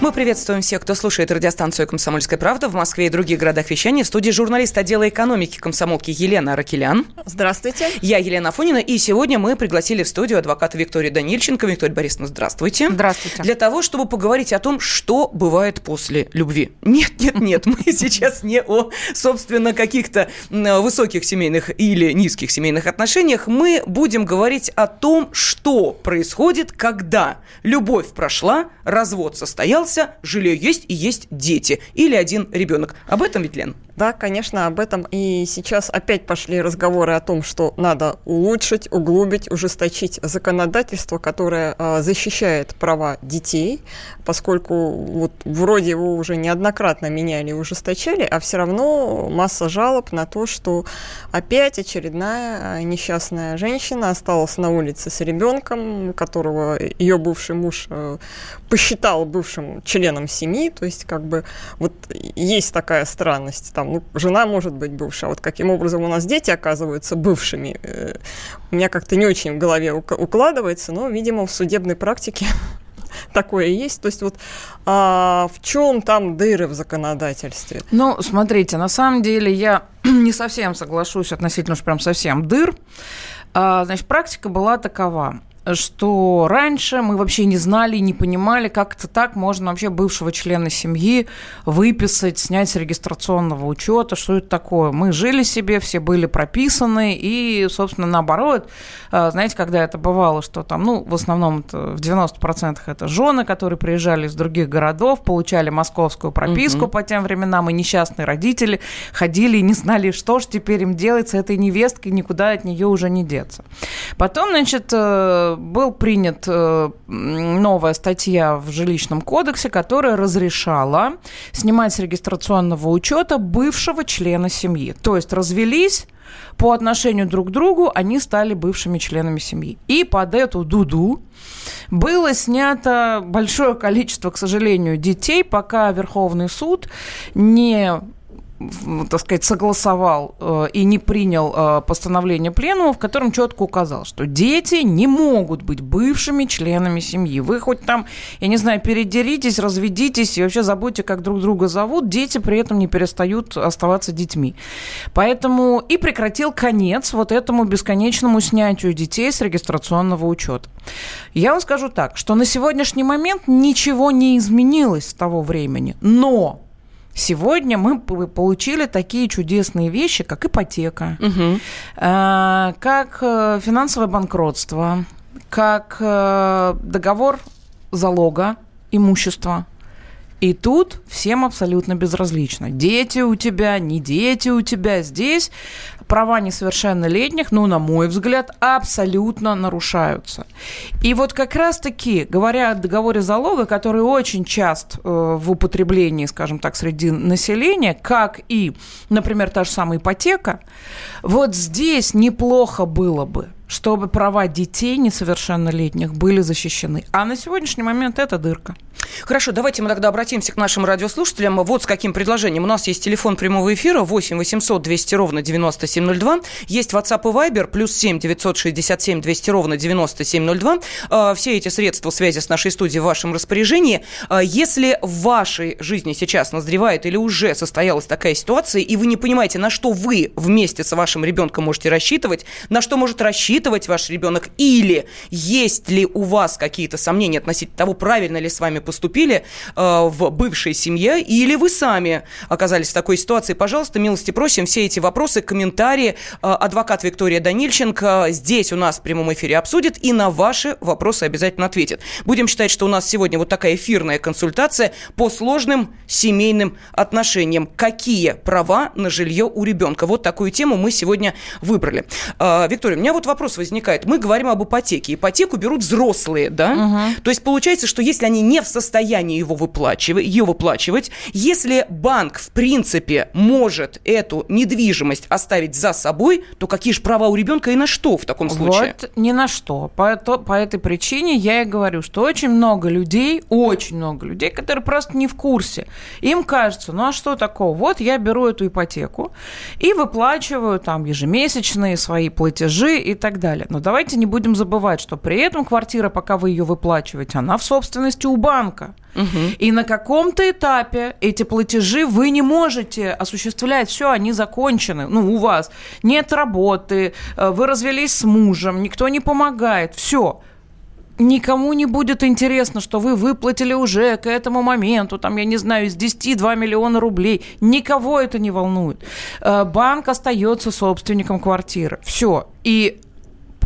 Мы приветствуем всех, кто слушает радиостанцию «Комсомольская правда» в Москве и других городах вещания. В студии журналист отдела экономики комсомолки Елена Ракелян. Здравствуйте. Я Елена Афонина. И сегодня мы пригласили в студию адвоката Викторию Данильченко. Виктория Борисовна, здравствуйте. Здравствуйте. Для того, чтобы поговорить о том, что бывает после любви. Нет, нет, нет, мы сейчас не о, собственно, каких-то высоких семейных или низких семейных отношениях. Мы будем говорить о том, что происходит, когда любовь прошла, развод состоялся, остался, жилье есть и есть дети. Или один ребенок. Об этом ведь, Лен? Да, конечно, об этом. И сейчас опять пошли разговоры о том, что надо улучшить, углубить, ужесточить законодательство, которое а, защищает права детей, поскольку вот вроде его уже неоднократно меняли и ужесточали, а все равно масса жалоб на то, что опять очередная несчастная женщина осталась на улице с ребенком, которого ее бывший муж а, посчитал бывшим членом семьи, то есть как бы вот есть такая странность, там ну, жена может быть бывшая. А вот каким образом у нас дети оказываются бывшими, э, у меня как-то не очень в голове укладывается, но, видимо, в судебной практике такое есть. То есть вот а, в чем там дыры в законодательстве? Ну, смотрите, на самом деле я не совсем соглашусь относительно уж прям совсем дыр. А, значит, практика была такова что раньше мы вообще не знали, не понимали, как это так можно вообще бывшего члена семьи выписать, снять с регистрационного учета, что это такое. Мы жили себе, все были прописаны, и, собственно, наоборот, э, знаете, когда это бывало, что там, ну, в основном в 90% это жены, которые приезжали из других городов, получали московскую прописку угу. по тем временам, и несчастные родители ходили и не знали, что же теперь им делать с этой невесткой, никуда от нее уже не деться. Потом, значит, э, был принят э, новая статья в жилищном кодексе, которая разрешала снимать с регистрационного учета бывшего члена семьи. То есть развелись, по отношению друг к другу они стали бывшими членами семьи. И под эту дуду было снято большое количество, к сожалению, детей, пока Верховный суд не так сказать, согласовал э, и не принял э, постановление пленума, в котором четко указал, что дети не могут быть бывшими членами семьи. Вы хоть там, я не знаю, передеритесь, разведитесь и вообще забудьте, как друг друга зовут, дети при этом не перестают оставаться детьми. Поэтому и прекратил конец вот этому бесконечному снятию детей с регистрационного учета. Я вам скажу так, что на сегодняшний момент ничего не изменилось с того времени, но Сегодня мы получили такие чудесные вещи, как ипотека, угу. как э, финансовое банкротство, как э, договор залога имущества. И тут всем абсолютно безразлично. Дети у тебя, не дети у тебя. Здесь права несовершеннолетних, ну, на мой взгляд, абсолютно нарушаются. И вот как раз-таки, говоря о договоре залога, который очень часто э, в употреблении, скажем так, среди населения, как и, например, та же самая ипотека, вот здесь неплохо было бы, чтобы права детей несовершеннолетних были защищены. А на сегодняшний момент это дырка. Хорошо, давайте мы тогда обратимся к нашим радиослушателям. Вот с каким предложением. У нас есть телефон прямого эфира 8 800 200 ровно 9702. Есть WhatsApp и Viber плюс 7 967 200 ровно 9702. А, все эти средства связи с нашей студией в вашем распоряжении. А, если в вашей жизни сейчас назревает или уже состоялась такая ситуация, и вы не понимаете, на что вы вместе с вашим ребенком можете рассчитывать, на что может рассчитывать ваш ребенок, или есть ли у вас какие-то сомнения относительно того, правильно ли с вами поступили э, в бывшей семье, или вы сами оказались в такой ситуации, пожалуйста, милости просим все эти вопросы, комментарии. Э, адвокат Виктория Данильченко здесь у нас в прямом эфире обсудит и на ваши вопросы обязательно ответит. Будем считать, что у нас сегодня вот такая эфирная консультация по сложным семейным отношениям. Какие права на жилье у ребенка? Вот такую тему мы сегодня выбрали. Э, Виктория, у меня вот вопрос возникает. Мы говорим об ипотеке. Ипотеку берут взрослые, да? Угу. То есть получается, что если они не в состоянии его выплачивать, ее выплачивать. Если банк, в принципе, может эту недвижимость оставить за собой, то какие же права у ребенка и на что в таком случае? Вот ни на что. По, то, по этой причине я и говорю, что очень много людей, очень много людей, которые просто не в курсе. Им кажется, ну а что такого? Вот я беру эту ипотеку и выплачиваю там ежемесячные свои платежи и так далее. Но давайте не будем забывать, что при этом квартира, пока вы ее выплачиваете, она в собственности у банка. Угу. И на каком-то этапе эти платежи вы не можете осуществлять. Все, они закончены. Ну, у вас нет работы, э, вы развелись с мужем, никто не помогает. Все никому не будет интересно, что вы выплатили уже к этому моменту, там, я не знаю, из 10 2 миллиона рублей. Никого это не волнует. Э, банк остается собственником квартиры. Все. И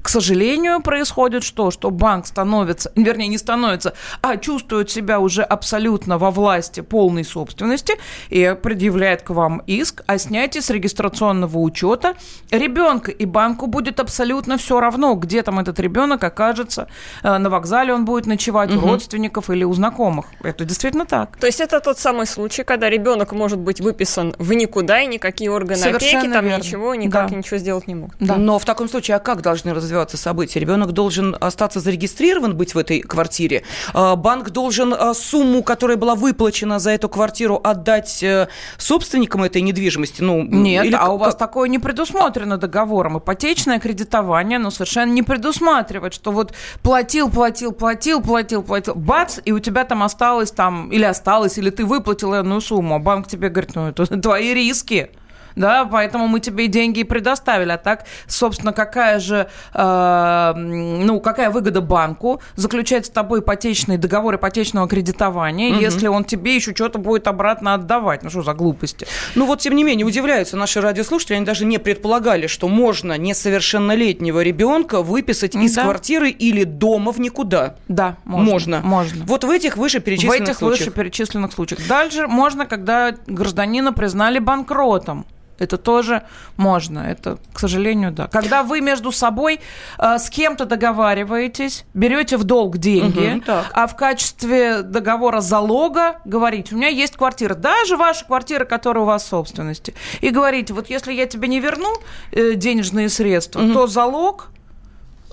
к сожалению, происходит что? Что банк становится, вернее, не становится, а чувствует себя уже абсолютно во власти полной собственности и предъявляет к вам иск о снятии с регистрационного учета ребенка. И банку будет абсолютно все равно, где там этот ребенок окажется, э, на вокзале он будет ночевать угу. у родственников или у знакомых. Это действительно так. То есть это тот самый случай, когда ребенок может быть выписан в никуда, и никакие органы Совершенно опеки там верно. ничего, никак да. ничего сделать не могут. Да. Но в таком случае, а как должны развиваться развиваться события. Ребенок должен остаться зарегистрирован, быть в этой квартире. А, банк должен а, сумму, которая была выплачена за эту квартиру, отдать э, собственникам этой недвижимости. Ну, Нет, или... а у вас такое не предусмотрено договором. Ипотечное кредитование, но совершенно не предусматривает, что вот платил, платил, платил, платил, платил, бац, и у тебя там осталось там, или осталось, или ты выплатил одну сумму, а банк тебе говорит, ну, это твои риски да, поэтому мы тебе деньги и предоставили. А так, собственно, какая же, э, ну, какая выгода банку заключать с тобой ипотечный договор ипотечного кредитования, угу. если он тебе еще что-то будет обратно отдавать? Ну, что за глупости? Ну, вот, тем не менее, удивляются наши радиослушатели, они даже не предполагали, что можно несовершеннолетнего ребенка выписать из да. квартиры или дома в никуда. Да, можно. Можно. можно. Вот в этих вышеперечисленных случаях. В этих случаях. вышеперечисленных случаях. Дальше можно, когда гражданина признали банкротом. Это тоже можно. Это, к сожалению, да. Когда вы между собой э, с кем-то договариваетесь, берете в долг деньги, угу, а в качестве договора залога говорите, у меня есть квартира, даже ваша квартира, которая у вас в собственности, и говорите, вот если я тебе не верну э, денежные средства, угу. то залог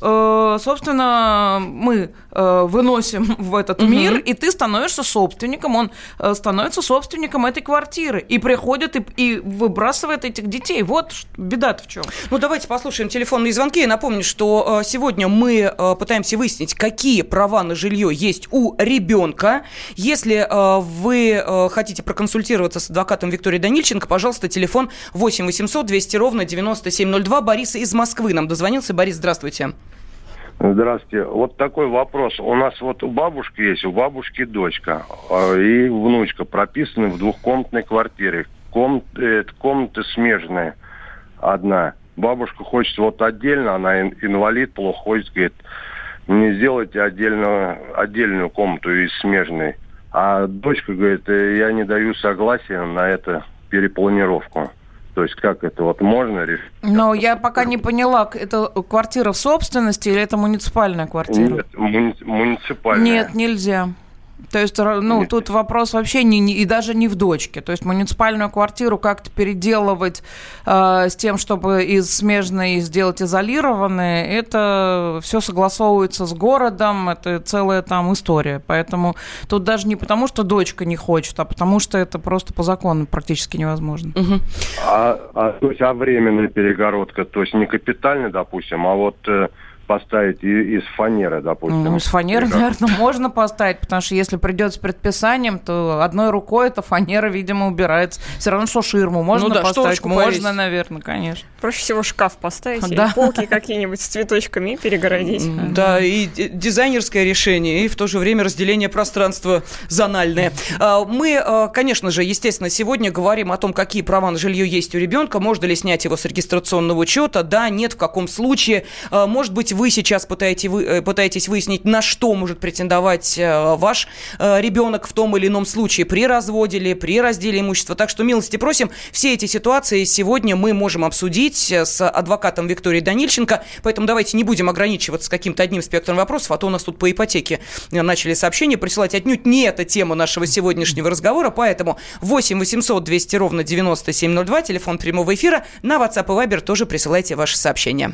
собственно, мы э, выносим в этот угу. мир, и ты становишься собственником, он э, становится собственником этой квартиры и приходит и, и выбрасывает этих детей. Вот беда-то в чем. Ну, давайте послушаем телефонные звонки. Я напомню, что сегодня мы пытаемся выяснить, какие права на жилье есть у ребенка. Если вы хотите проконсультироваться с адвокатом Викторией Данильченко, пожалуйста, телефон 8 800 200 ровно 9702. Борис из Москвы нам дозвонился. Борис, здравствуйте. Здравствуйте. Вот такой вопрос. У нас вот у бабушки есть, у бабушки дочка а, и внучка прописаны в двухкомнатной квартире. Ком... Э, комнаты смежные. Одна. Бабушка хочет вот отдельно, она инвалид, плохо ходит, говорит, мне сделайте отдельную, отдельную комнату из смежной. А дочка говорит, «Э, я не даю согласия на это перепланировку. То есть как это вот можно решить? Но я пока не поняла, это квартира в собственности или это муниципальная квартира? Нет, муни- муниципальная. Нет, нельзя. То есть, ну, Нет. тут вопрос вообще не, не, и даже не в дочке. То есть муниципальную квартиру как-то переделывать э, с тем, чтобы из смежной сделать изолированные, это все согласовывается с городом, это целая там история. Поэтому тут даже не потому, что дочка не хочет, а потому что это просто по закону практически невозможно. Угу. А, а, то есть, а временная перегородка, то есть не капитальная, допустим, а вот... Э, поставить из фанеры, допустим. Ну, из фанеры, наверное, можно поставить, потому что если придет с предписанием, то одной рукой эта фанера, видимо, убирается. Все равно, что ширму можно ну, да, поставить. Можно, повесить. наверное, конечно. Проще всего шкаф поставить, да. полки какие-нибудь с цветочками и перегородить. Да, и дизайнерское решение, и в то же время разделение пространства зональное. А, мы, а, конечно же, естественно, сегодня говорим о том, какие права на жилье есть у ребенка, можно ли снять его с регистрационного учета, да, нет, в каком случае. А, может быть, вы сейчас пытаетесь, вы, э, пытаетесь выяснить, на что может претендовать э, ваш э, ребенок в том или ином случае при разводе или при разделе имущества. Так что милости просим. Все эти ситуации сегодня мы можем обсудить с адвокатом Викторией Данильченко. Поэтому давайте не будем ограничиваться каким-то одним спектром вопросов, а то у нас тут по ипотеке начали сообщения присылать. Отнюдь не эта тема нашего сегодняшнего разговора, поэтому 8 800 200 ровно 9702, телефон прямого эфира. На WhatsApp и Viber тоже присылайте ваши сообщения.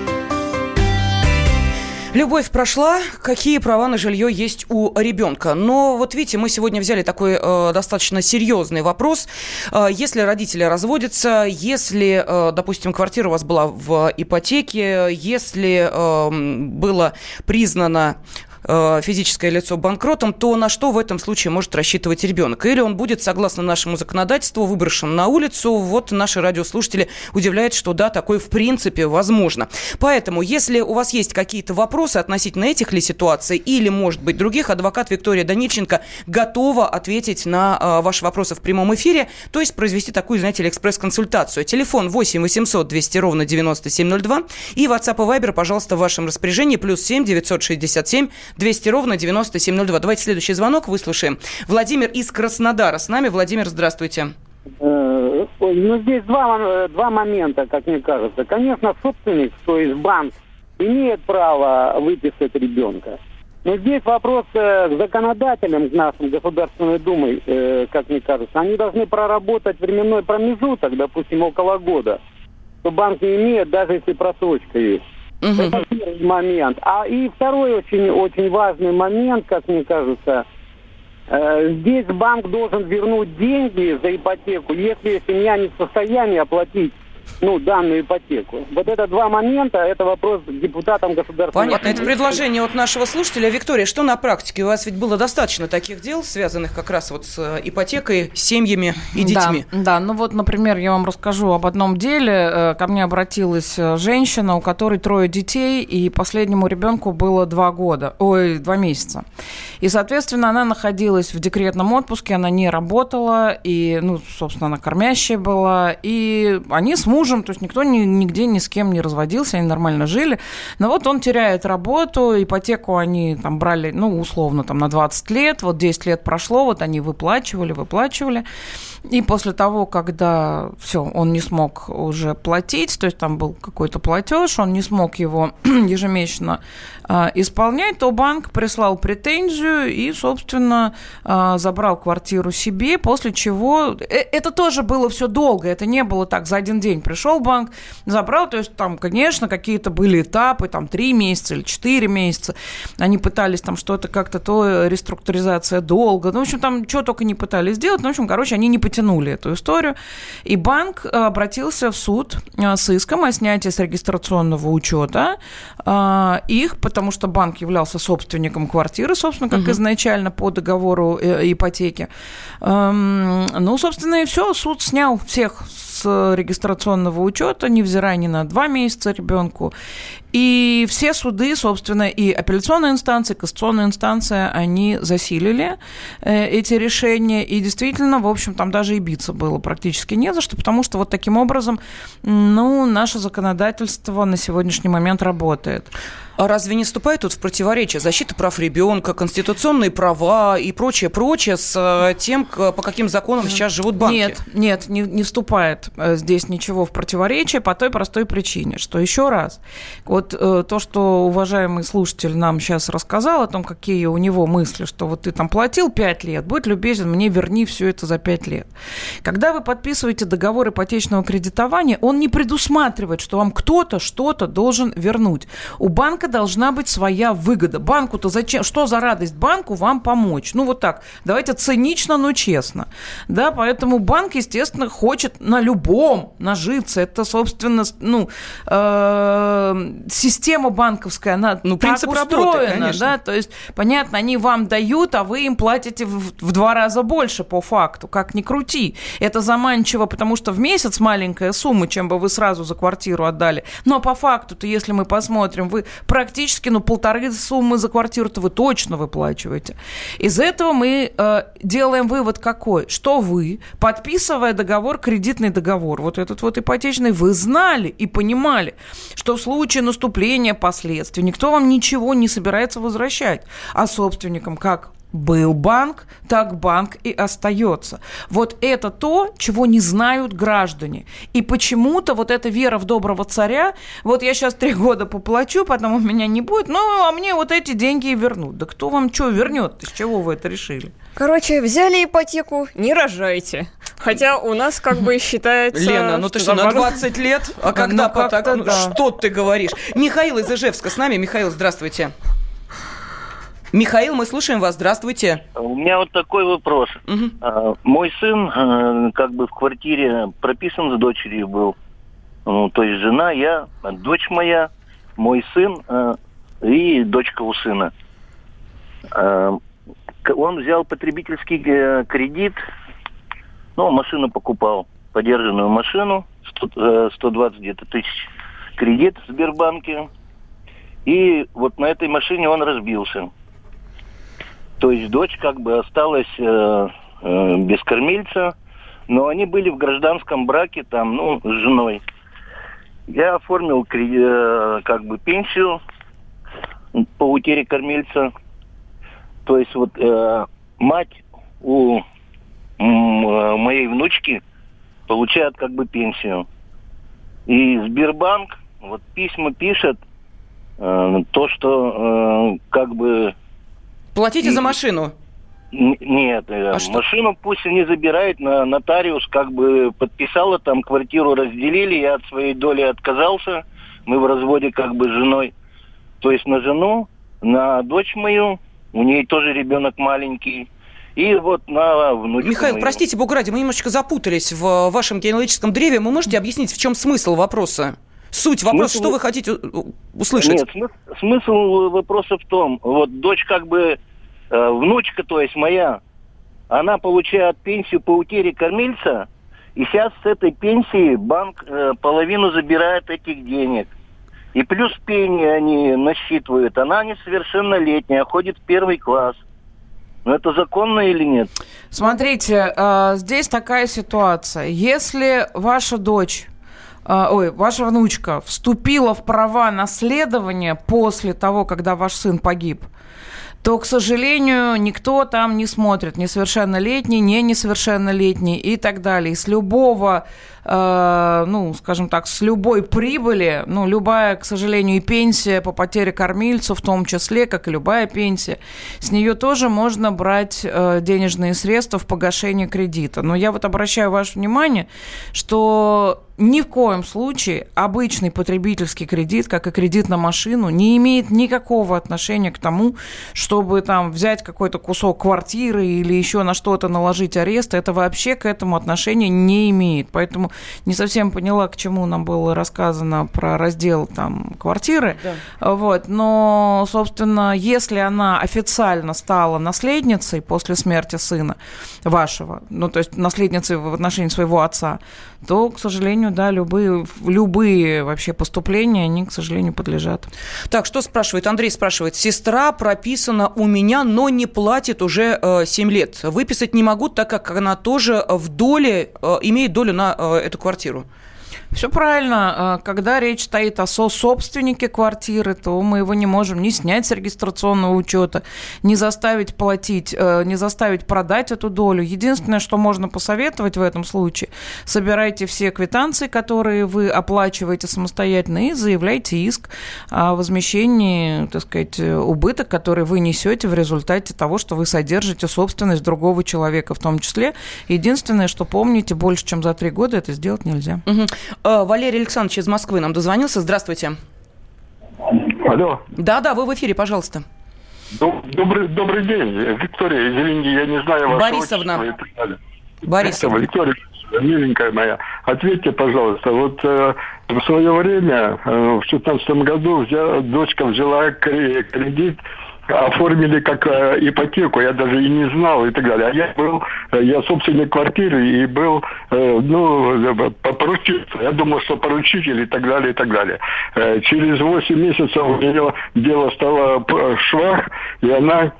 Любовь прошла, какие права на жилье есть у ребенка. Но вот видите, мы сегодня взяли такой э, достаточно серьезный вопрос. Э, если родители разводятся, если, э, допустим, квартира у вас была в ипотеке, если э, было признано физическое лицо банкротом, то на что в этом случае может рассчитывать ребенок? Или он будет, согласно нашему законодательству, выброшен на улицу? Вот наши радиослушатели удивляют, что да, такое в принципе возможно. Поэтому, если у вас есть какие-то вопросы относительно этих ли ситуаций или, может быть, других, адвокат Виктория Данильченко готова ответить на э, ваши вопросы в прямом эфире, то есть произвести такую, знаете ли, экспресс-консультацию. Телефон 8 800 200 ровно 9702 и WhatsApp и Viber, пожалуйста, в вашем распоряжении, плюс 7 967 200 ровно 9702. Давайте следующий звонок выслушаем. Владимир из Краснодара с нами. Владимир, здравствуйте. Э, ну, здесь два, э, два момента, как мне кажется. Конечно, собственник, то есть банк, имеет право выписать ребенка. Но здесь вопрос э, к законодателям, к нашим Государственной Думой, как мне кажется. Они должны проработать временной промежуток, допустим, около года, что банк не имеет, даже если просрочка есть. Угу. Это первый момент. А и второй очень, очень важный момент, как мне кажется, э, здесь банк должен вернуть деньги за ипотеку, если семья не в состоянии оплатить ну, данную ипотеку. Вот это два момента, это вопрос к депутатам государственного... Понятно, это предложение от нашего слушателя. Виктория, что на практике? У вас ведь было достаточно таких дел, связанных как раз вот с э, ипотекой, семьями и детьми. Да, да, ну вот, например, я вам расскажу об одном деле. Э, ко мне обратилась э, женщина, у которой трое детей, и последнему ребенку было два года, ой, два месяца. И, соответственно, она находилась в декретном отпуске, она не работала, и, ну, собственно, она кормящая была, и они с мужем, то есть никто ни, нигде ни с кем не разводился, они нормально жили. Но вот он теряет работу, ипотеку они там брали, ну, условно, там на 20 лет, вот 10 лет прошло, вот они выплачивали, выплачивали. И после того, когда все, он не смог уже платить, то есть там был какой-то платеж, он не смог его ежемесячно э, исполнять, то банк прислал претензию и, собственно, э, забрал квартиру себе, после чего э, это тоже было все долго, это не было так за один день пришел банк, забрал, то есть там, конечно, какие-то были этапы, там три месяца или четыре месяца, они пытались там что-то как-то, то реструктуризация долго, ну, в общем, там что только не пытались сделать, ну, в общем, короче, они не потянули эту историю. И банк э, обратился в суд э, с иском о снятии с регистрационного учета э, их, потому что банк являлся собственником квартиры, собственно, как угу. изначально по договору ипотеки. Эм, ну, собственно, и все. Суд снял всех с регистрационного учета, невзирая ни на два месяца ребенку. И все суды, собственно, и апелляционная инстанция, и кассационная инстанция, они засилили э, эти решения. И действительно, в общем, там даже и биться было практически не за что, потому что вот таким образом, ну, наше законодательство на сегодняшний момент работает. А разве не вступает тут в противоречие защита прав ребенка, конституционные права и прочее, прочее с э, тем, по каким законам сейчас живут банки? Нет, нет, не, не вступает э, здесь ничего в противоречие по той простой причине, что еще раз, вот вот э, то, что уважаемый слушатель нам сейчас рассказал о том, какие у него мысли, что вот ты там платил 5 лет, будь любезен, мне верни все это за 5 лет. Когда вы подписываете договор ипотечного кредитования, он не предусматривает, что вам кто-то что-то должен вернуть. У банка должна быть своя выгода. Банку-то зачем? Что за радость банку вам помочь? Ну вот так. Давайте цинично, но честно. Да, поэтому банк, естественно, хочет на любом нажиться. Это, собственно, ну, э, система банковская, она ну, принцип так устроена, работы, конечно. да, то есть, понятно, они вам дают, а вы им платите в, в два раза больше по факту, как ни крути. Это заманчиво, потому что в месяц маленькая сумма, чем бы вы сразу за квартиру отдали. Но по факту-то, если мы посмотрим, вы практически, ну, полторы суммы за квартиру-то вы точно выплачиваете. Из этого мы э, делаем вывод какой? Что вы, подписывая договор, кредитный договор, вот этот вот ипотечный, вы знали и понимали, что в случае наступления последствий никто вам ничего не собирается возвращать, а собственникам как был банк, так банк и остается. Вот это то, чего не знают граждане. И почему-то вот эта вера в доброго царя, вот я сейчас три года поплачу, потом у меня не будет, ну, а мне вот эти деньги и вернут. Да кто вам что вернет? С чего вы это решили? Короче, взяли ипотеку, не рожайте. Хотя у нас как бы считается... Лена, ну ты что, на 20 лет? А когда ну, так? Ну, что ты говоришь? Михаил из Ижевска с нами. Михаил, здравствуйте. Михаил, мы слушаем вас. Здравствуйте. У меня вот такой вопрос. Угу. Мой сын э, как бы в квартире прописан с дочерью был. Ну, то есть жена, я, дочь моя, мой сын э, и дочка у сына. Э, он взял потребительский кредит, ну, машину покупал, подержанную машину, 120 где-то тысяч кредит в Сбербанке. И вот на этой машине он разбился. То есть дочь как бы осталась э, э, без кормильца, но они были в гражданском браке там, ну, с женой. Я оформил э, как бы пенсию по утере кормильца. То есть вот э, мать у э, моей внучки получает как бы пенсию. И Сбербанк вот письма пишет э, то, что э, как бы Платите за машину? Нет, э, а машину что? пусть они забирают, на нотариус как бы подписала, там квартиру разделили, я от своей доли отказался, мы в разводе как бы с женой. То есть на жену, на дочь мою, у нее тоже ребенок маленький, и вот на внучку Михаил, мою. простите, Бог ради, мы немножечко запутались в вашем генеалогическом древе. Вы можете объяснить, в чем смысл вопроса? Суть вопроса, смысл... что вы хотите услышать? Нет, смысл, смысл вопроса в том, вот дочь как бы, э, внучка, то есть моя, она получает пенсию по утере кормильца, и сейчас с этой пенсии банк э, половину забирает этих денег. И плюс пени они насчитывают. Она несовершеннолетняя, ходит в первый класс. Но это законно или нет? Смотрите, э, здесь такая ситуация. Если ваша дочь а, ой, ваша внучка вступила в права наследования после того, когда ваш сын погиб, то, к сожалению, никто там не смотрит, несовершеннолетний, не несовершеннолетний и так далее. И с любого Э, ну, скажем так, с любой прибыли, ну, любая, к сожалению, и пенсия по потере кормильцу, в том числе, как и любая пенсия, с нее тоже можно брать э, денежные средства в погашение кредита. Но я вот обращаю ваше внимание, что ни в коем случае обычный потребительский кредит, как и кредит на машину, не имеет никакого отношения к тому, чтобы там взять какой-то кусок квартиры или еще на что-то наложить арест. Это вообще к этому отношения не имеет. Поэтому не совсем поняла, к чему нам было рассказано про раздел там квартиры. Да. Вот. Но, собственно, если она официально стала наследницей после смерти сына вашего, ну, то есть наследницей в отношении своего отца, то, к сожалению, да, любые, любые вообще поступления, они, к сожалению, подлежат. Так, что спрашивает? Андрей спрашивает. Сестра прописана у меня, но не платит уже э, 7 лет. Выписать не могу, так как она тоже в доле, э, имеет долю на э, эту квартиру. Все правильно. Э, когда речь стоит о со-собственнике квартиры, то мы его не можем ни снять с регистрационного учета, ни заставить платить, э, не заставить продать эту долю. Единственное, что можно посоветовать в этом случае, собирайте все квитанции, которые вы оплачиваете самостоятельно, и заявляйте иск о возмещении, так сказать, убыток, который вы несете в результате того, что вы содержите собственность другого человека в том числе. Единственное, что помните, больше, чем за три года это сделать нельзя. Угу. Валерий Александрович из Москвы нам дозвонился. Здравствуйте. Алло. Да-да, вы в эфире, пожалуйста. Добрый, добрый день, Виктория. Извините, я не знаю вашего Борисовна. Борисовна. Виктория, миленькая моя, ответьте, пожалуйста, вот э, в свое время, э, в 2016 году, взя, дочка взяла кредит оформили как э, ипотеку, я даже и не знал и так далее. А я был, э, я собственник квартиры и был, э, ну, поручиться. Я думал, что поручитель и так далее, и так далее. Э, через 8 месяцев у нее дело стало швах, и она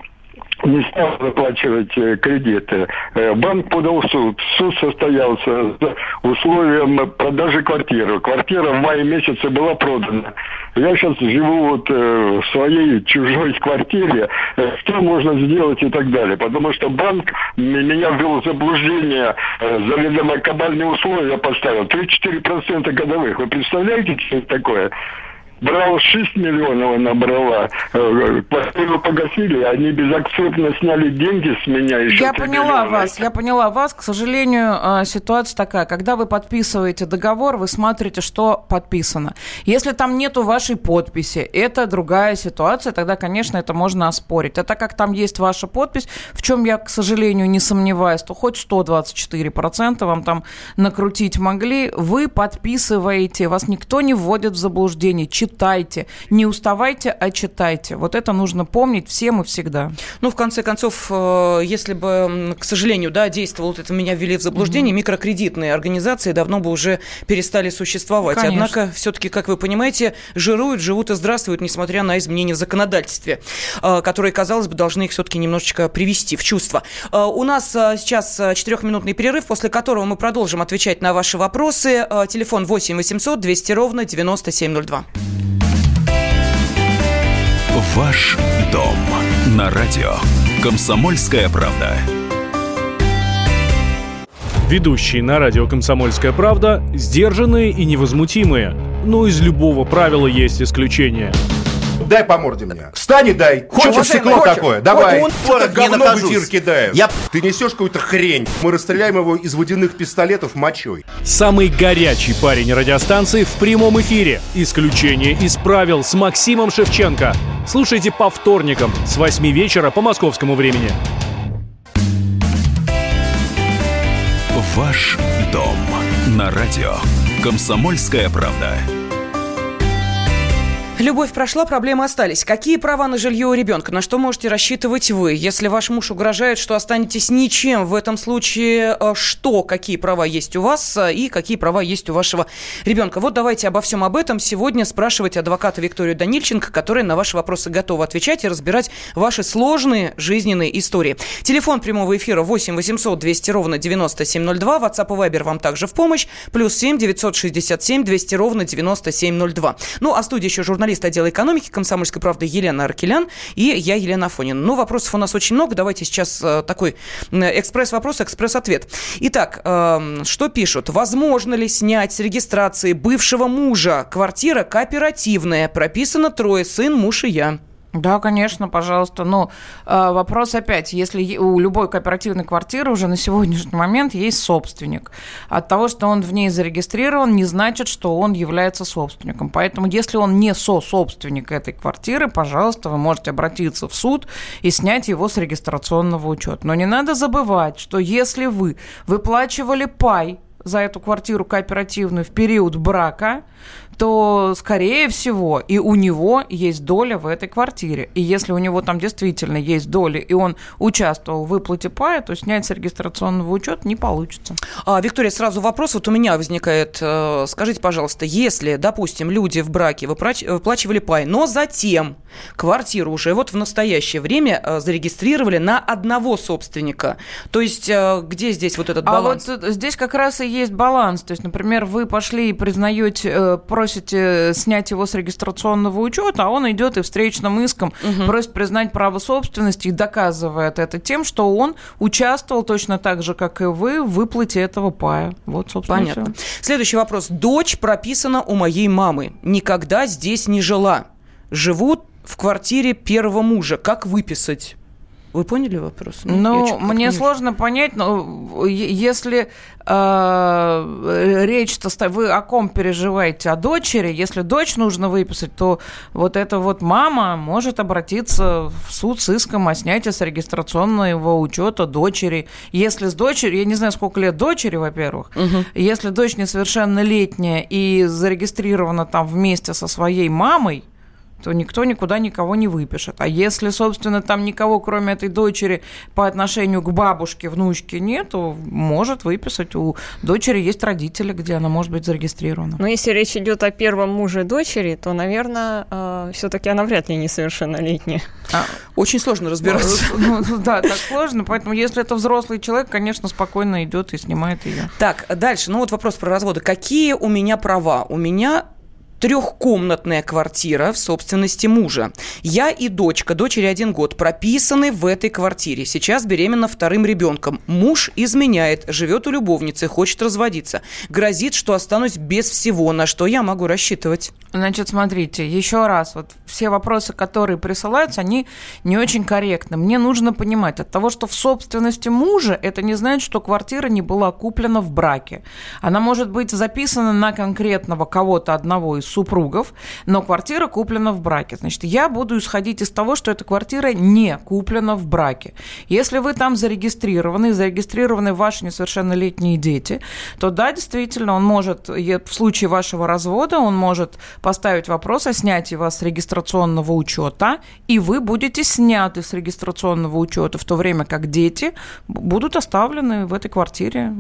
не стал выплачивать э, кредиты. Э, банк подал суд. Суд состоялся с условием продажи квартиры. Квартира в мае месяце была продана. Я сейчас живу вот э, в своей чужой квартире. Что можно сделать и так далее. Потому что банк меня ввел в заблуждение, заведомо кабальные условия поставил. 3-4% годовых. Вы представляете, что это такое? Брал 6 миллионов, набрала. Э, квартиру погасили, они безакцептно сняли деньги с меня еще. Я поняла миллиона. вас, я поняла вас. К сожалению, э, ситуация такая. Когда вы подписываете договор, вы смотрите, что подписано. Если там нету вашей подписи, это другая ситуация, тогда, конечно, это можно оспорить. А так как там есть ваша подпись, в чем я, к сожалению, не сомневаюсь, то хоть 124% вам там накрутить могли, вы подписываете, вас никто не вводит в заблуждение читайте. Не уставайте, а читайте. Вот это нужно помнить всем и всегда. Ну, в конце концов, э, если бы, к сожалению, да, действовало, вот это меня ввели в заблуждение, mm-hmm. микрокредитные организации давно бы уже перестали существовать. Конечно. Однако, все-таки, как вы понимаете, жируют, живут и здравствуют, несмотря на изменения в законодательстве, э, которые, казалось бы, должны их все-таки немножечко привести в чувство. Э, у нас сейчас четырехминутный перерыв, после которого мы продолжим отвечать на ваши вопросы. Телефон 8 800 200 ровно 9702. Ваш дом на радио. Комсомольская правда. Ведущие на радио «Комсомольская правда» сдержанные и невозмутимые. Но из любого правила есть исключение – дай по морде мне. Встань и дай. Хочешь стекло хочешь? такое? Давай. Он что-то говно в эфир кидает. Я... Ты несешь какую-то хрень. Мы расстреляем его из водяных пистолетов мочой. Самый горячий парень радиостанции в прямом эфире. Исключение из правил с Максимом Шевченко. Слушайте по вторникам с 8 вечера по московскому времени. Ваш дом на радио. Комсомольская правда. Любовь прошла, проблемы остались. Какие права на жилье у ребенка? На что можете рассчитывать вы? Если ваш муж угрожает, что останетесь ничем, в этом случае э, что? Какие права есть у вас э, и какие права есть у вашего ребенка? Вот давайте обо всем об этом сегодня спрашивать адвоката Викторию Данильченко, которая на ваши вопросы готова отвечать и разбирать ваши сложные жизненные истории. Телефон прямого эфира 8 800 200 ровно 9702. WhatsApp и Viber вам также в помощь. Плюс 7 967 200 ровно 9702. Ну, а студия еще журналист журналист отдела экономики «Комсомольской правды» Елена Аркелян и я, Елена Афонина. Ну, вопросов у нас очень много. Давайте сейчас э, такой экспресс-вопрос, экспресс-ответ. Итак, эм, что пишут? Возможно ли снять с регистрации бывшего мужа? Квартира кооперативная. Прописано трое, сын, муж и я. Да, конечно, пожалуйста. Но э, вопрос опять, если у любой кооперативной квартиры уже на сегодняшний момент есть собственник, от того, что он в ней зарегистрирован, не значит, что он является собственником. Поэтому, если он не со-собственник этой квартиры, пожалуйста, вы можете обратиться в суд и снять его с регистрационного учета. Но не надо забывать, что если вы выплачивали пай за эту квартиру кооперативную в период брака, то, скорее всего, и у него есть доля в этой квартире. И если у него там действительно есть доля, и он участвовал в выплате пая, то снять с регистрационного учета не получится. А, Виктория, сразу вопрос вот у меня возникает. Э, скажите, пожалуйста, если, допустим, люди в браке выплачивали пай, но затем квартиру уже вот в настоящее время э, зарегистрировали на одного собственника, то есть э, где здесь вот этот баланс? А вот здесь как раз и есть баланс. То есть, например, вы пошли и признаете, просите снять его с регистрационного учета, а он идет и встречным иском угу. просит признать право собственности и доказывает это тем, что он участвовал точно так же, как и вы, в выплате этого пая. Вот, собственно, Понятно. Все. Следующий вопрос. Дочь прописана у моей мамы. Никогда здесь не жила. Живут в квартире первого мужа. Как выписать? Вы поняли вопрос? Ну, мне сложно понять, но если э, речь-то вы о ком переживаете? О дочери? Если дочь нужно выписать, то вот эта вот мама может обратиться в суд с иском о снятии с регистрационного учета дочери. Если с дочерью, я не знаю, сколько лет дочери, во-первых, угу. если дочь несовершеннолетняя и зарегистрирована там вместе со своей мамой, то никто никуда никого не выпишет. А если, собственно, там никого, кроме этой дочери, по отношению к бабушке, внучке нет, то может выписать. У дочери есть родители, где она может быть зарегистрирована. Но если речь идет о первом муже дочери, то, наверное, э, все-таки она вряд ли несовершеннолетняя. А, очень сложно разбираться. Ну, ну, да, так сложно. Поэтому, если это взрослый человек, конечно, спокойно идет и снимает ее. Так, дальше. Ну вот вопрос про разводы. Какие у меня права? У меня трехкомнатная квартира в собственности мужа. Я и дочка, дочери один год, прописаны в этой квартире. Сейчас беременна вторым ребенком. Муж изменяет, живет у любовницы, хочет разводиться. Грозит, что останусь без всего. На что я могу рассчитывать? Значит, смотрите, еще раз, вот все вопросы, которые присылаются, они не очень корректны. Мне нужно понимать, от того, что в собственности мужа, это не значит, что квартира не была куплена в браке. Она может быть записана на конкретного кого-то одного из супругов, но квартира куплена в браке. Значит, я буду исходить из того, что эта квартира не куплена в браке. Если вы там зарегистрированы, зарегистрированы ваши несовершеннолетние дети, то да, действительно, он может, в случае вашего развода, он может поставить вопрос о снятии вас с регистрационного учета, и вы будете сняты с регистрационного учета, в то время как дети будут оставлены в этой квартире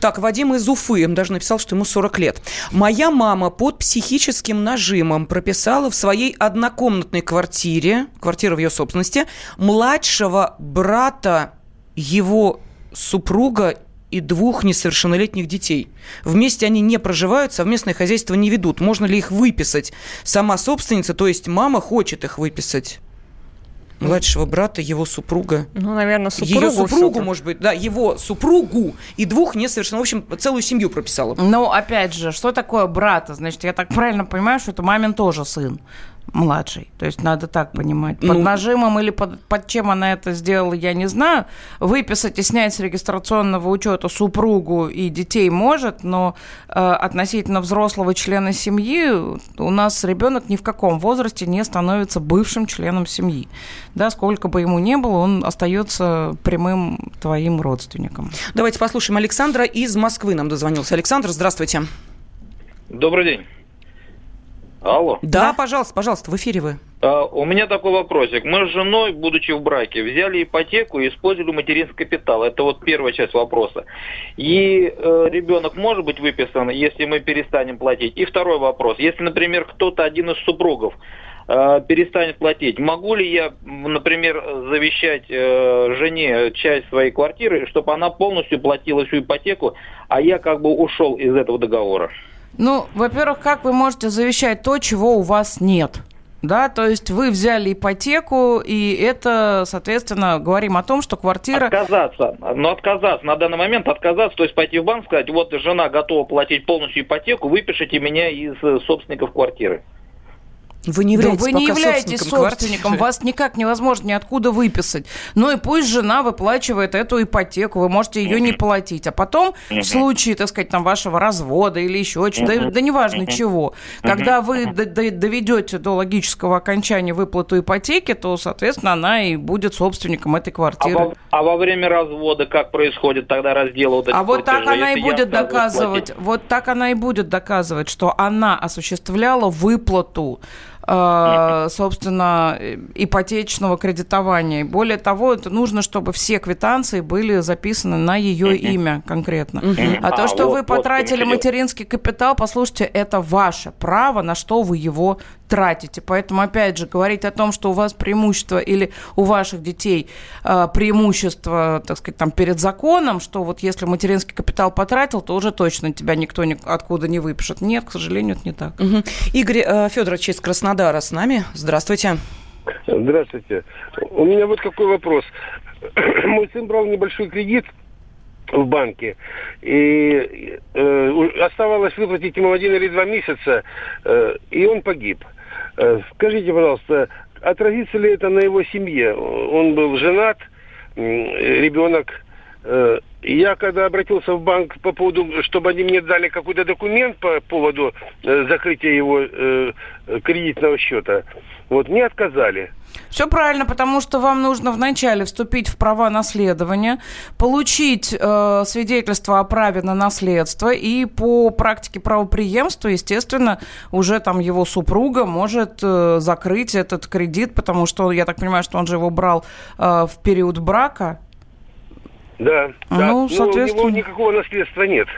так, Вадим из Уфы, даже написал, что ему 40 лет. Моя мама под психическим нажимом прописала в своей однокомнатной квартире, квартира в ее собственности, младшего брата его супруга и двух несовершеннолетних детей. Вместе они не проживают, совместное хозяйство не ведут. Можно ли их выписать? Сама собственница, то есть мама хочет их выписать младшего брата, его супруга. Ну, наверное, супругу. Ее супругу, может быть, да, его супругу и двух несовершенно, в общем, целую семью прописала. Ну, опять же, что такое брата? Значит, я так правильно понимаю, что это мамин тоже сын младший. То есть надо так понимать. Под ну, нажимом или под, под чем она это сделала, я не знаю. Выписать и снять с регистрационного учета супругу и детей может, но э, относительно взрослого члена семьи у нас ребенок ни в каком возрасте не становится бывшим членом семьи. Да, сколько бы ему ни было, он остается прямым твоим родственником. Давайте послушаем Александра из Москвы нам дозвонился. Александр, здравствуйте. Добрый день. Алло. Да, да, пожалуйста, пожалуйста, в эфире вы. А, у меня такой вопросик. Мы с женой, будучи в браке, взяли ипотеку и использовали материнский капитал. Это вот первая часть вопроса. И э, ребенок может быть выписан, если мы перестанем платить. И второй вопрос. Если, например, кто-то один из супругов э, перестанет платить, могу ли я, например, завещать э, жене часть своей квартиры, чтобы она полностью платила всю ипотеку, а я как бы ушел из этого договора? Ну, во-первых, как вы можете завещать то, чего у вас нет? Да, то есть вы взяли ипотеку, и это, соответственно, говорим о том, что квартира... Отказаться. Ну, отказаться. На данный момент отказаться, то есть пойти в банк, сказать, вот жена готова платить полностью ипотеку, выпишите меня из собственников квартиры. Вы не являетесь, да вы не являетесь собственником, вас никак невозможно ниоткуда выписать. Ну и пусть жена выплачивает эту ипотеку, вы можете ее не платить. А потом, в случае, так сказать, там, вашего развода или еще чего-то, да, да неважно чего, когда вы доведете до логического окончания выплату ипотеки, то, соответственно, она и будет собственником этой квартиры. А во, а во время развода как происходит тогда раздел вот А вот так она и будет доказывать, вот так она и будет доказывать, что она осуществляла выплату собственно, ипотечного кредитования. более того, это нужно, чтобы все квитанции были записаны на ее имя конкретно. А то, что вы потратили материнский капитал, послушайте, это ваше право, на что вы его тратите. Поэтому, опять же, говорить о том, что у вас преимущество или у ваших детей э, преимущество, так сказать, там, перед законом, что вот если материнский капитал потратил, то уже точно тебя никто ни, откуда не выпишет. Нет, к сожалению, это не так. Угу. Игорь э, Федорович из Краснодара с нами. Здравствуйте. Здравствуйте. У меня вот какой вопрос. Мой сын брал небольшой кредит в банке. И э, оставалось выплатить ему один или два месяца, э, и он погиб. Э, скажите, пожалуйста, отразится ли это на его семье? Он был женат, ребенок. Э, я когда обратился в банк по поводу, чтобы они мне дали какой-то документ по поводу э, закрытия его кредитного счета, вот мне отказали. Все правильно, потому что вам нужно вначале вступить в права наследования, получить э, свидетельство о праве на наследство, и по практике правоприемства, естественно, уже там его супруга может э, закрыть этот кредит, потому что, я так понимаю, что он же его брал э, в период брака. Да, ну, да. соответственно... Но у него никакого наследства нет.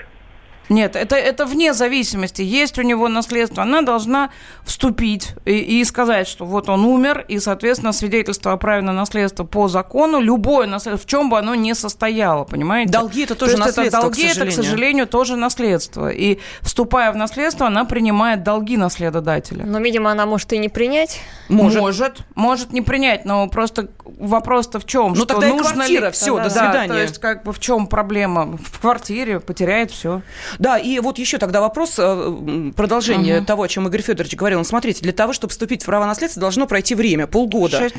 Нет, это, это вне зависимости. Есть у него наследство. Она должна вступить и, и сказать, что вот он умер, и, соответственно, свидетельство о праве на наследство по закону, любое наследство, в чем бы оно ни состояло, понимаете? Долги это тоже То наследство, это, Долги это, к сожалению, тоже наследство. И, вступая в наследство, она принимает долги наследодателя. Но, видимо, она может и не принять. Может. Может, может не принять, но просто вопрос-то в чем? Ну, что тогда нужно и квартира, ли... все, да, до свидания. Да, то есть, как бы в чем проблема? В квартире потеряет все. Да, и вот еще тогда вопрос, э, продолжение угу. того, о чем Игорь Федорович говорил. Ну, смотрите, для того, чтобы вступить в право наследства, должно пройти время, полгода. Шесть...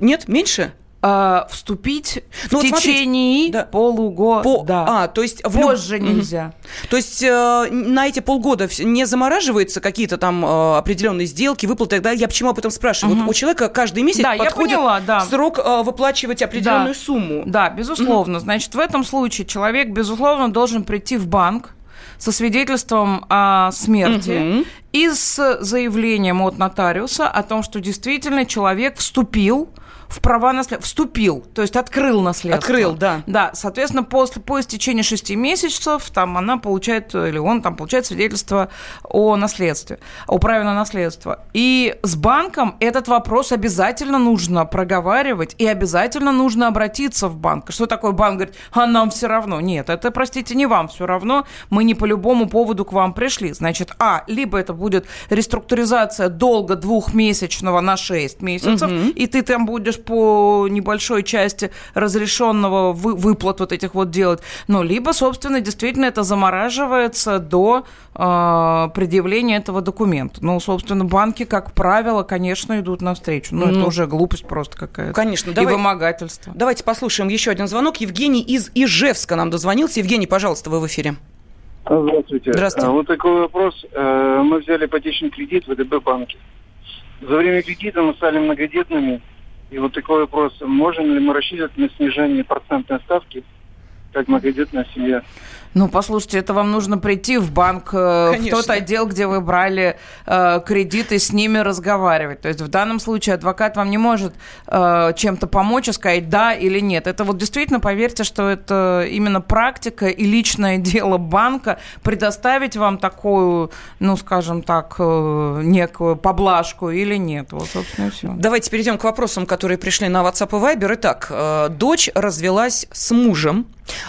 Нет, меньше? Э, вступить ну, в вот течение смотрите, да. полугода. По, а, то есть позже в... нельзя. То есть э, на эти полгода не замораживаются какие-то там э, определенные сделки, выплаты. Да? Я почему об этом спрашиваю? Угу. Вот у человека каждый месяц да, подходит поняла, да. срок э, выплачивать определенную да. сумму. Да, безусловно. Угу. Значит, в этом случае человек, безусловно, должен прийти в банк со свидетельством о смерти угу. и с заявлением от нотариуса о том, что действительно человек вступил в права наследства. Вступил, то есть открыл наследство. Открыл, да. Да, соответственно, после, по истечении шести месяцев там она получает, или он там получает свидетельство о наследстве, о праве на наследство. И с банком этот вопрос обязательно нужно проговаривать, и обязательно нужно обратиться в банк. Что такое банк? Говорит, а нам все равно. Нет, это, простите, не вам все равно. Мы не по любому поводу к вам пришли. Значит, а, либо это будет реструктуризация долга двухмесячного на шесть месяцев, угу. и ты там будешь можешь по небольшой части разрешенного вы, выплат вот этих вот делать, ну, либо, собственно, действительно это замораживается до э, предъявления этого документа. Ну, собственно, банки, как правило, конечно, идут навстречу. Ну, ну это уже глупость просто какая-то. Конечно. Давай, и вымогательство. Давайте послушаем еще один звонок. Евгений из Ижевска нам дозвонился. Евгений, пожалуйста, вы в эфире. Здравствуйте. Здравствуйте. А, вот такой вопрос. Э, мы взяли ипотечный кредит в ВТБ банке. За время кредита мы стали многодетными. И вот такой вопрос, можем ли мы рассчитывать на снижение процентной ставки, как многодетная семья? Ну, послушайте, это вам нужно прийти в банк, Конечно. Э, в тот отдел, где вы брали э, кредит, и с ними разговаривать. То есть в данном случае адвокат вам не может э, чем-то помочь и сказать да или нет. Это вот действительно, поверьте, что это именно практика и личное дело банка предоставить вам такую, ну, скажем так, э, некую поблажку или нет. Вот, собственно, и все. Давайте перейдем к вопросам, которые пришли на WhatsApp и Viber. Итак, э, дочь развелась с мужем,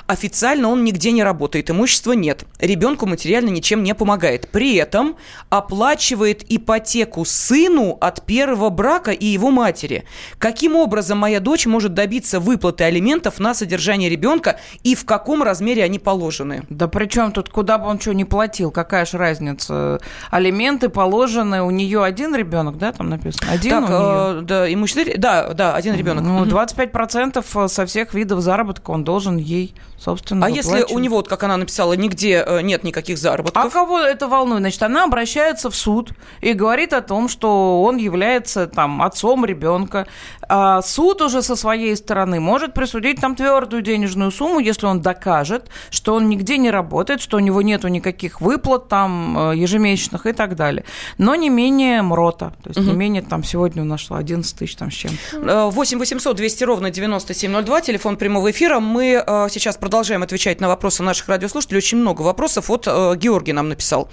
Официально он нигде не работает, имущества нет. Ребенку материально ничем не помогает. При этом оплачивает ипотеку сыну от первого брака и его матери. Каким образом моя дочь может добиться выплаты алиментов на содержание ребенка и в каком размере они положены? Да причем тут куда бы он что не платил, какая же разница? Алименты положены, у нее один ребенок, да, там написано? Один так, э, да, ему 4, да, да, один ребенок. Ну, 25% со всех видов заработка он должен ей, собственно, А если у него, вот, как она написала, нигде э, нет никаких заработков? А кого это волнует? Значит, она обращается в суд и говорит о том, что он является там отцом ребенка. А суд уже со своей стороны может присудить там твердую денежную сумму, если он докажет, что он нигде не работает, что у него нету никаких выплат там э, ежемесячных и так далее. Но не менее МРОТа. То есть угу. не менее там сегодня у нас шло 11 тысяч там с чем. 8 800 200 ровно 9702, телефон прямого эфира. Мы э, сейчас продолжаем отвечать на вопросы наших радиослушателей. Очень много вопросов. Вот э, Георгий нам написал.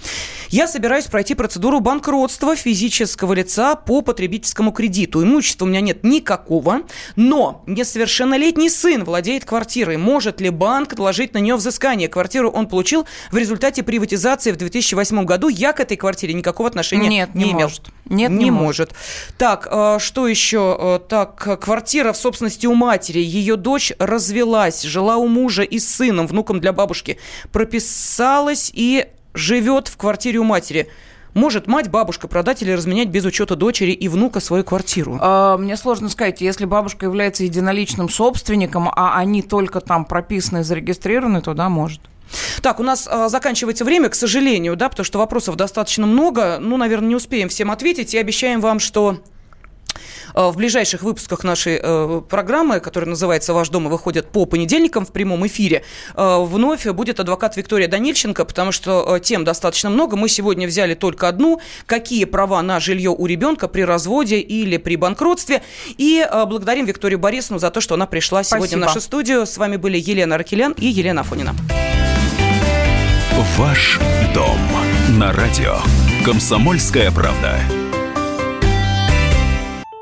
Я собираюсь пройти процедуру банкротства физического лица по потребительскому кредиту. Имущества у меня нет никакого, но несовершеннолетний сын владеет квартирой. Может ли банк наложить на нее взыскание? Квартиру он получил в результате приватизации в 2008 году. Я к этой квартире никакого отношения нет, не, не имел. Может. Нет, не, не может. может. Так, э, что еще? Э, так, квартира в собственности у матери. Ее дочь развелась, жила у мужа и с сыном, внуком для бабушки. Прописалась и живет в квартире у матери. Может мать, бабушка продать или разменять без учета дочери и внука свою квартиру? А, мне сложно сказать, если бабушка является единоличным собственником, а они только там прописаны и зарегистрированы, то да, может. Так, у нас э, заканчивается время, к сожалению, да, потому что вопросов достаточно много. Ну, наверное, не успеем всем ответить. И обещаем вам, что в ближайших выпусках нашей э, программы, которая называется «Ваш дом» и выходит по понедельникам в прямом эфире, э, вновь будет адвокат Виктория Данильченко, потому что э, тем достаточно много. Мы сегодня взяли только одну. Какие права на жилье у ребенка при разводе или при банкротстве. И благодарим Викторию Борисовну за то, что она пришла сегодня Спасибо. в нашу студию. С вами были Елена Аркелян и Елена Афонина. Ваш дом на радио. Комсомольская правда.